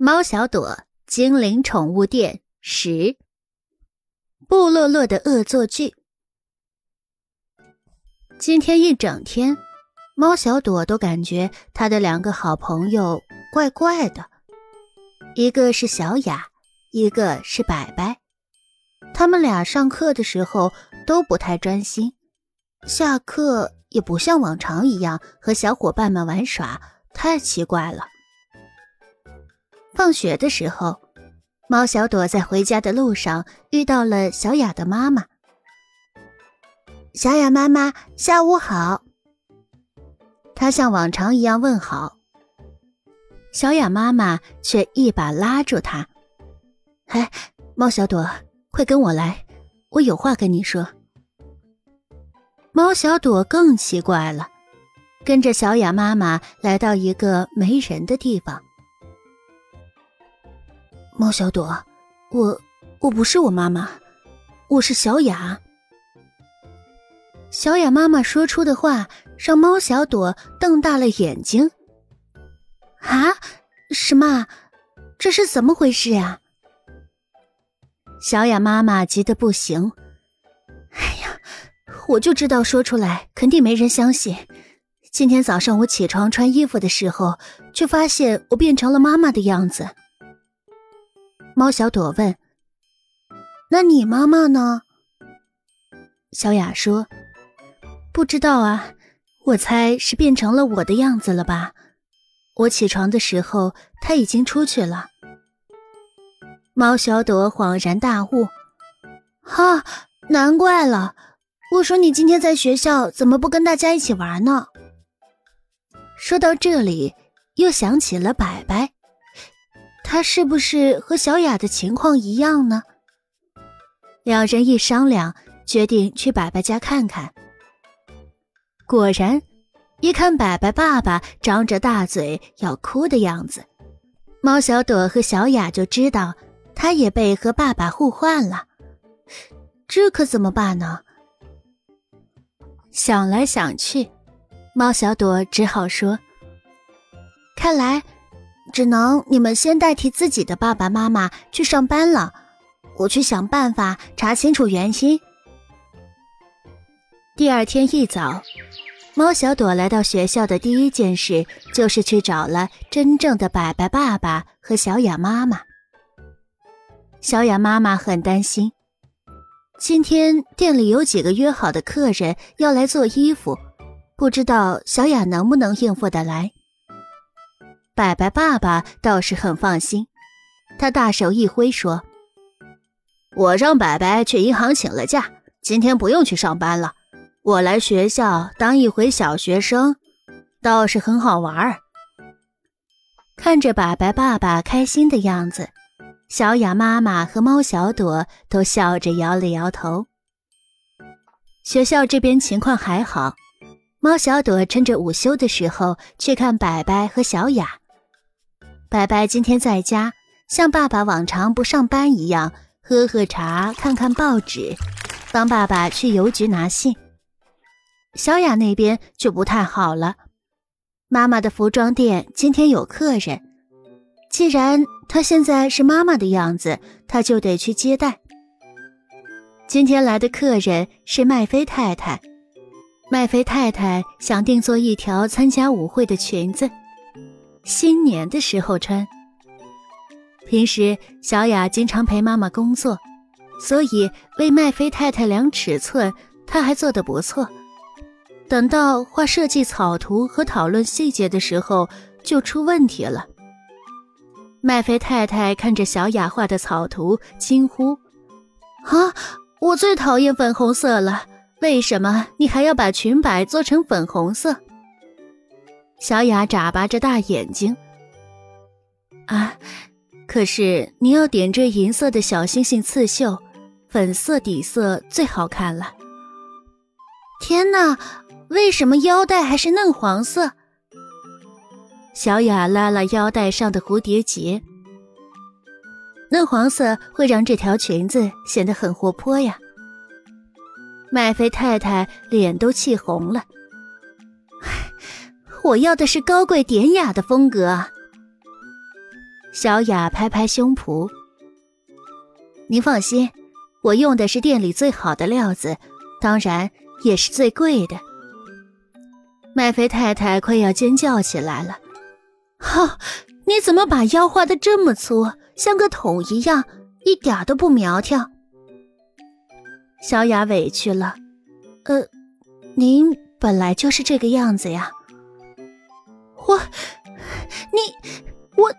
猫小朵精灵宠物店十，布洛洛的恶作剧。今天一整天，猫小朵都感觉他的两个好朋友怪怪的，一个是小雅，一个是白白。他们俩上课的时候都不太专心，下课也不像往常一样和小伙伴们玩耍，太奇怪了。放学的时候，猫小朵在回家的路上遇到了小雅的妈妈。小雅妈妈，下午好。她像往常一样问好。小雅妈妈却一把拉住她：“哎，猫小朵，快跟我来，我有话跟你说。”猫小朵更奇怪了，跟着小雅妈妈来到一个没人的地方。猫小朵，我我不是我妈妈，我是小雅。小雅妈妈说出的话让猫小朵瞪大了眼睛。啊，什么？这是怎么回事呀？小雅妈妈急得不行。哎呀，我就知道说出来肯定没人相信。今天早上我起床穿衣服的时候，却发现我变成了妈妈的样子。猫小朵问：“那你妈妈呢？”小雅说：“不知道啊，我猜是变成了我的样子了吧。我起床的时候，她已经出去了。”猫小朵恍然大悟：“哈，难怪了！我说你今天在学校怎么不跟大家一起玩呢？”说到这里，又想起了白白。他是不是和小雅的情况一样呢？两人一商量，决定去白白家看看。果然，一看白白爸爸张着大嘴要哭的样子，猫小朵和小雅就知道他也被和爸爸互换了。这可怎么办呢？想来想去，猫小朵只好说：“看来。”只能你们先代替自己的爸爸妈妈去上班了，我去想办法查清楚原因。第二天一早，猫小朵来到学校的第一件事就是去找了真正的白白爸爸和小雅妈妈。小雅妈妈很担心，今天店里有几个约好的客人要来做衣服，不知道小雅能不能应付得来。白白爸爸倒是很放心，他大手一挥说：“我让白白去银行请了假，今天不用去上班了。我来学校当一回小学生，倒是很好玩。”看着白白爸爸开心的样子，小雅妈妈和猫小朵都笑着摇了摇头。学校这边情况还好，猫小朵趁着午休的时候去看白白和小雅。白白今天在家，像爸爸往常不上班一样，喝喝茶，看看报纸，帮爸爸去邮局拿信。小雅那边就不太好了，妈妈的服装店今天有客人，既然她现在是妈妈的样子，她就得去接待。今天来的客人是麦菲太太，麦菲太太想定做一条参加舞会的裙子。新年的时候穿。平时小雅经常陪妈妈工作，所以为麦菲太太量尺寸，她还做得不错。等到画设计草图和讨论细节的时候，就出问题了。麦菲太太看着小雅画的草图，惊呼：“啊，我最讨厌粉红色了！为什么你还要把裙摆做成粉红色？”小雅眨巴着大眼睛，啊！可是你要点缀银色的小星星刺绣，粉色底色最好看了。天哪，为什么腰带还是嫩黄色？小雅拉了腰带上的蝴蝶结，嫩黄色会让这条裙子显得很活泼呀。麦菲太太脸都气红了。我要的是高贵典雅的风格。小雅拍拍胸脯：“您放心，我用的是店里最好的料子，当然也是最贵的。”麦菲太太快要尖叫起来了：“哈，你怎么把腰画的这么粗，像个桶一样，一点都不苗条？”小雅委屈了：“呃，您本来就是这个样子呀。”我，你，我，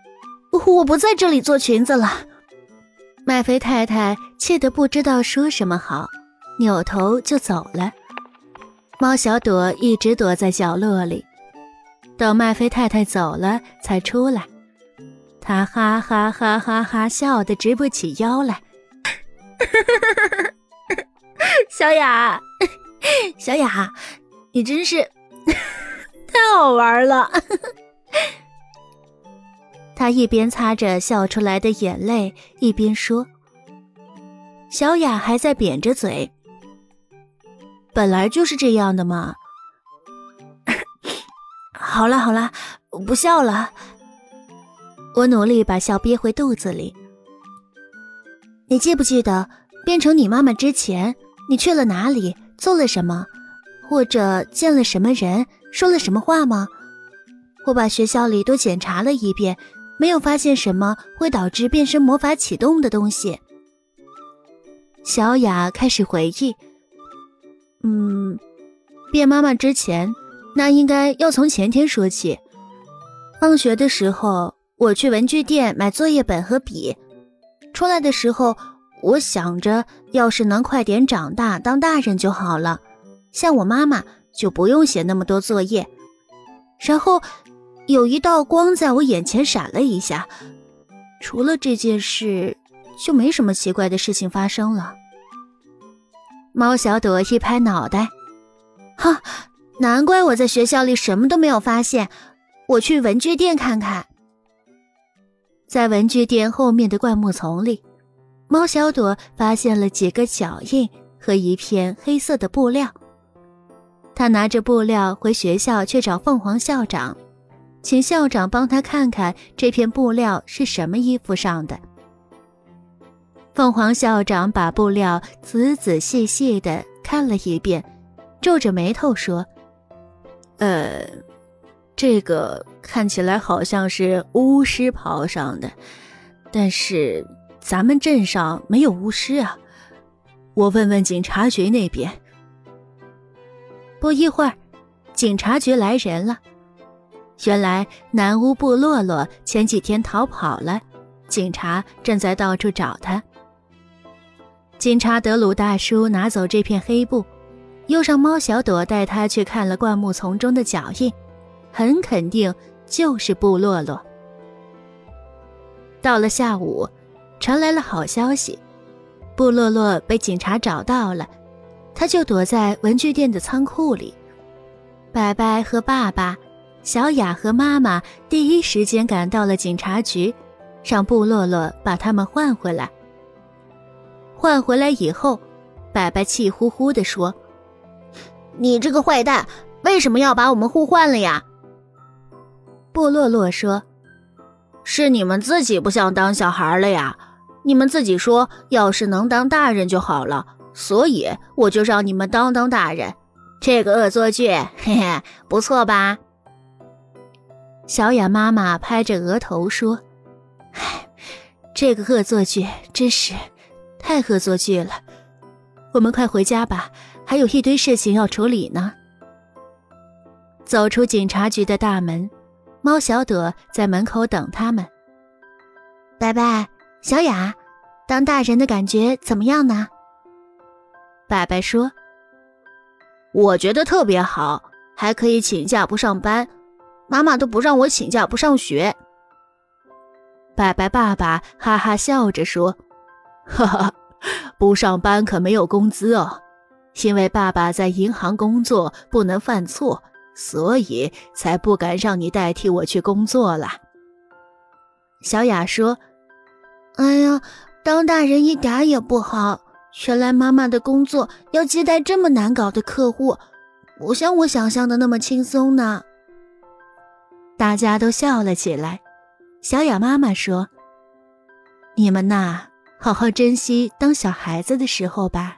我不在这里做裙子了。麦菲太太气得不知道说什么好，扭头就走了。猫小朵一直躲在角落里，等麦菲太太走了才出来。她哈哈哈哈哈笑得直不起腰来。小雅，小雅，你真是。太好玩了！他一边擦着笑出来的眼泪，一边说：“小雅还在扁着嘴。本来就是这样的嘛。好 了好了，不笑了。我努力把笑憋回肚子里。你记不记得变成你妈妈之前，你去了哪里，做了什么，或者见了什么人？”说了什么话吗？我把学校里都检查了一遍，没有发现什么会导致变身魔法启动的东西。小雅开始回忆：“嗯，变妈妈之前，那应该要从前天说起。放学的时候，我去文具店买作业本和笔，出来的时候，我想着，要是能快点长大当大人就好了，像我妈妈。”就不用写那么多作业。然后，有一道光在我眼前闪了一下。除了这件事，就没什么奇怪的事情发生了。猫小朵一拍脑袋：“哈，难怪我在学校里什么都没有发现。我去文具店看看。”在文具店后面的灌木丛里，猫小朵发现了几个脚印和一片黑色的布料。他拿着布料回学校去找凤凰校长，请校长帮他看看这片布料是什么衣服上的。凤凰校长把布料仔仔细细的看了一遍，皱着眉头说：“呃，这个看起来好像是巫师袍上的，但是咱们镇上没有巫师啊，我问问警察局那边。”不一会儿，警察局来人了。原来南屋部落落前几天逃跑了，警察正在到处找他。警察德鲁大叔拿走这片黑布，又让猫小朵带他去看了灌木丛中的脚印，很肯定就是布洛洛。到了下午，传来了好消息，布洛洛被警察找到了。他就躲在文具店的仓库里。白白和爸爸、小雅和妈妈第一时间赶到了警察局，让布洛洛把他们换回来。换回来以后，白白气呼呼地说：“你这个坏蛋，为什么要把我们互换了呀？”布洛洛说：“是你们自己不想当小孩了呀！你们自己说，要是能当大人就好了。”所以我就让你们当当大人，这个恶作剧，嘿嘿，不错吧？小雅妈妈拍着额头说：“唉，这个恶作剧真是太恶作剧了。我们快回家吧，还有一堆事情要处理呢。”走出警察局的大门，猫小朵在门口等他们。拜拜，小雅，当大人的感觉怎么样呢？白白说：“我觉得特别好，还可以请假不上班。妈妈都不让我请假不上学。”白白爸爸哈哈笑着说：“哈哈，不上班可没有工资哦，因为爸爸在银行工作，不能犯错，所以才不敢让你代替我去工作了。”小雅说：“哎呀，当大人一点也不好。”原来妈妈的工作要接待这么难搞的客户，不像我想象的那么轻松呢。大家都笑了起来。小雅妈妈说：“你们呐，好好珍惜当小孩子的时候吧。”